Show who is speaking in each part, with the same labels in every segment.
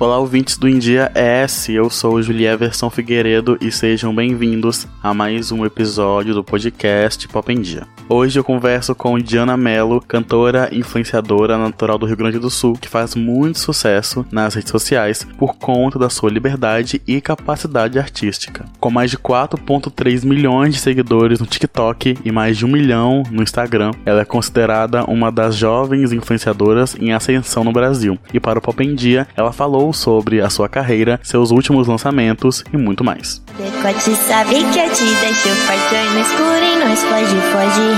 Speaker 1: Olá, ouvintes do India S, eu sou Julia Versão Figueiredo e sejam bem-vindos a mais um episódio do podcast Pop em Dia. Hoje eu converso com Diana Mello, cantora influenciadora natural do Rio Grande do Sul, que faz muito sucesso nas redes sociais por conta da sua liberdade e capacidade artística. Com mais de 4.3 milhões de seguidores no TikTok e mais de um milhão no Instagram, ela é considerada uma das jovens influenciadoras em ascensão no Brasil. E para o Pop em Dia, ela falou sobre a sua carreira, seus últimos lançamentos e muito mais.
Speaker 2: Decote sabe que eu te deixo forte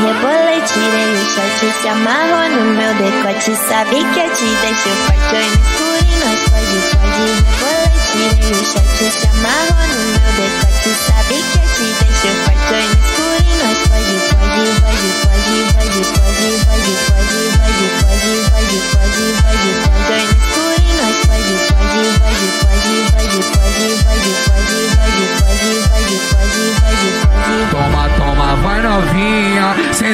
Speaker 2: rebolei, tirei o short se amarrou no meu decote. Sabe que eu te deixo forte no escuro e nós pode, pode. Rebolei, tirei o short se amarrou no meu decote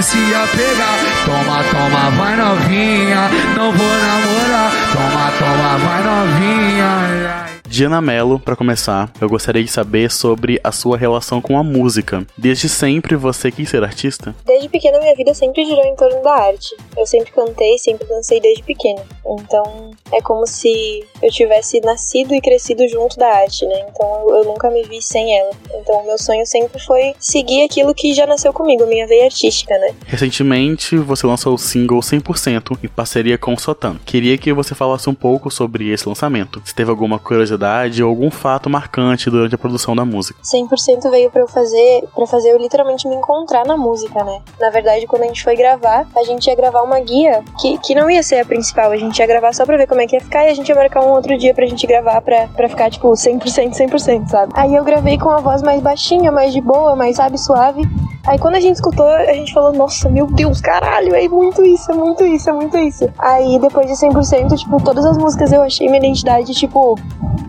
Speaker 3: se apegar. Toma, toma, vai novinha, não vou namorar. Toma, toma, vai novinha.
Speaker 1: Diana Mello, para começar, eu gostaria de saber sobre a sua relação com a música. Desde sempre você quis ser artista?
Speaker 4: Desde pequena minha vida sempre girou em torno da arte. Eu sempre cantei, sempre dancei desde pequena. Então é como se eu tivesse nascido e crescido junto da arte, né? Então eu nunca me vi sem ela. Então o meu sonho sempre foi seguir aquilo que já nasceu comigo, a minha veia artística, né?
Speaker 1: Recentemente você lançou o single 100% em parceria com o Sotan. Queria que você falasse um pouco sobre esse lançamento. Se teve alguma curiosidade ou algum fato marcante durante a produção da música.
Speaker 4: 100% veio para eu fazer, para fazer eu literalmente me encontrar na música, né? Na verdade, quando a gente foi gravar, a gente ia gravar uma guia que, que não ia ser a principal, a gente ia gravar só pra ver como é que ia ficar e a gente ia marcar um outro dia pra gente gravar pra, pra ficar, tipo, 100%, 100%, sabe? Aí eu gravei com a voz mais baixinha, mais de boa, mais, sabe, suave. Aí quando a gente escutou, a gente falou, nossa, meu Deus, caralho, é muito isso, é muito isso, é muito isso. Aí depois de 100%, tipo, todas as músicas eu achei minha identidade, tipo,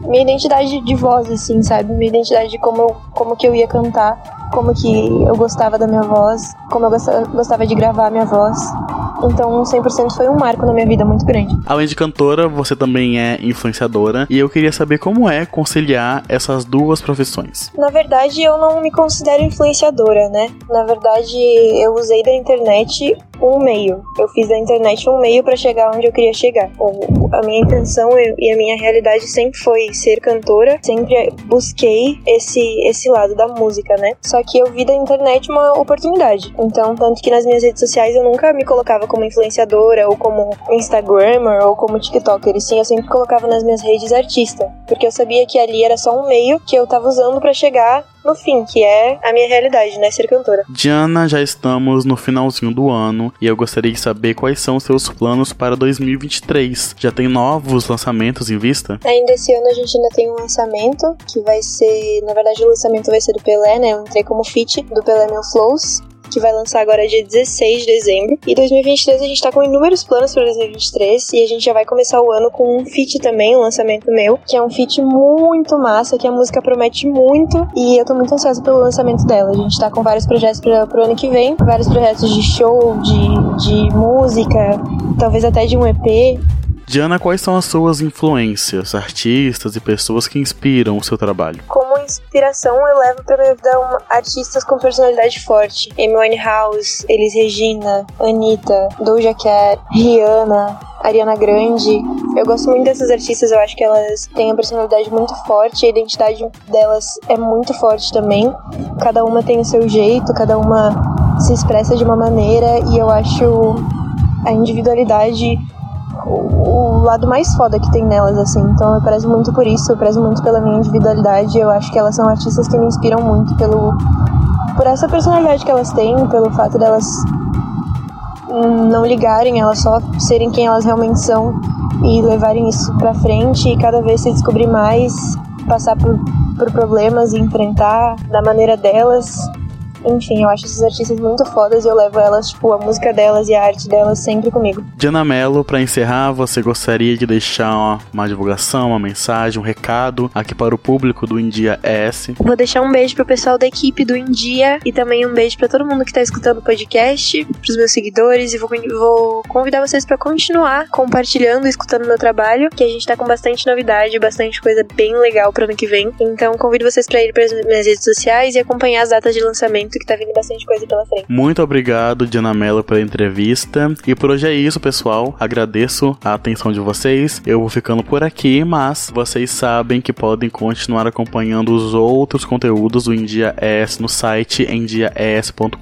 Speaker 4: minha identidade de voz, assim, sabe? Minha identidade de como, como que eu ia cantar, como que eu gostava da minha voz, como eu gostava de gravar a minha voz. Então, 100% foi um marco na minha vida muito grande.
Speaker 1: Além de cantora, você também é influenciadora e eu queria saber como é conciliar essas duas profissões.
Speaker 4: Na verdade, eu não me considero influenciadora, né? Na verdade, eu usei da internet um meio. Eu fiz da internet um meio para chegar onde eu queria chegar. A minha intenção e a minha realidade sempre foi ser cantora, sempre busquei esse esse lado da música, né? Só que eu vi da internet uma oportunidade. Então, tanto que nas minhas redes sociais eu nunca me colocava como influenciadora ou como Instagrammer ou como TikToker, e sim eu sempre colocava nas minhas redes artista, porque eu sabia que ali era só um meio que eu tava usando para chegar no fim, que é a minha realidade, né? Ser cantora.
Speaker 1: Diana, já estamos no finalzinho do ano e eu gostaria de saber quais são os seus planos para 2023. Já tem novos lançamentos em vista?
Speaker 4: Ainda esse ano a gente ainda tem um lançamento que vai ser, na verdade, o lançamento vai ser do Pelé, né? Eu entrei como feat do Pelé Meu Flows que vai lançar agora dia 16 de dezembro. E 2023 a gente tá com inúmeros planos para 2023 e a gente já vai começar o ano com um feat também, um lançamento meu, que é um feat muito massa, que a música promete muito e eu tô muito ansiosa pelo lançamento dela. A gente tá com vários projetos pra, pro ano que vem, vários projetos de show, de, de música, talvez até de um EP.
Speaker 1: Diana, quais são as suas influências, artistas e pessoas que inspiram o seu trabalho?
Speaker 4: Como inspiração, eu levo pra minha vida uma, artistas com personalidade forte. Amy Winehouse, Elis Regina, Anitta, Doja Cat, Rihanna, Ariana Grande. Eu gosto muito dessas artistas, eu acho que elas têm uma personalidade muito forte, a identidade delas é muito forte também. Cada uma tem o seu jeito, cada uma se expressa de uma maneira e eu acho a individualidade o, lado mais foda que tem nelas, assim. Então eu prezo muito por isso, eu prezo muito pela minha individualidade. Eu acho que elas são artistas que me inspiram muito pelo por essa personalidade que elas têm, pelo fato delas não ligarem, elas só serem quem elas realmente são e levarem isso pra frente e cada vez se descobrir mais, passar por, por problemas e enfrentar da maneira delas Enfim, eu acho essas artistas muito fodas e eu levo elas, tipo, a música delas e a arte delas sempre comigo.
Speaker 1: Diana Mello, para encerrar, você gostaria de deixar uma, uma divulgação, uma mensagem, um recado aqui para o público do India S?
Speaker 4: Vou deixar um beijo pro pessoal da equipe do India e também um beijo para todo mundo que tá escutando o podcast, pros meus seguidores e vou, vou convidar vocês para continuar compartilhando e escutando meu trabalho, que a gente tá com bastante novidade, bastante coisa bem legal pro ano que vem. Então convido vocês para ir para minhas redes sociais e acompanhar as datas de lançamento, que tá vindo bastante coisa pela frente.
Speaker 1: Muito obrigado, Diana Mello, pela entrevista. E por hoje é isso, pessoal. Agradeço a atenção de vocês. Eu vou ficando por aqui, mas vocês sabem que podem continuar acompanhando os outros conteúdos do India no site endiaes.com.br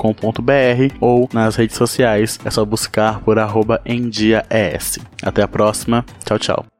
Speaker 1: ou nas redes sociais. É só buscar por arroba. Até a próxima. Tchau, tchau.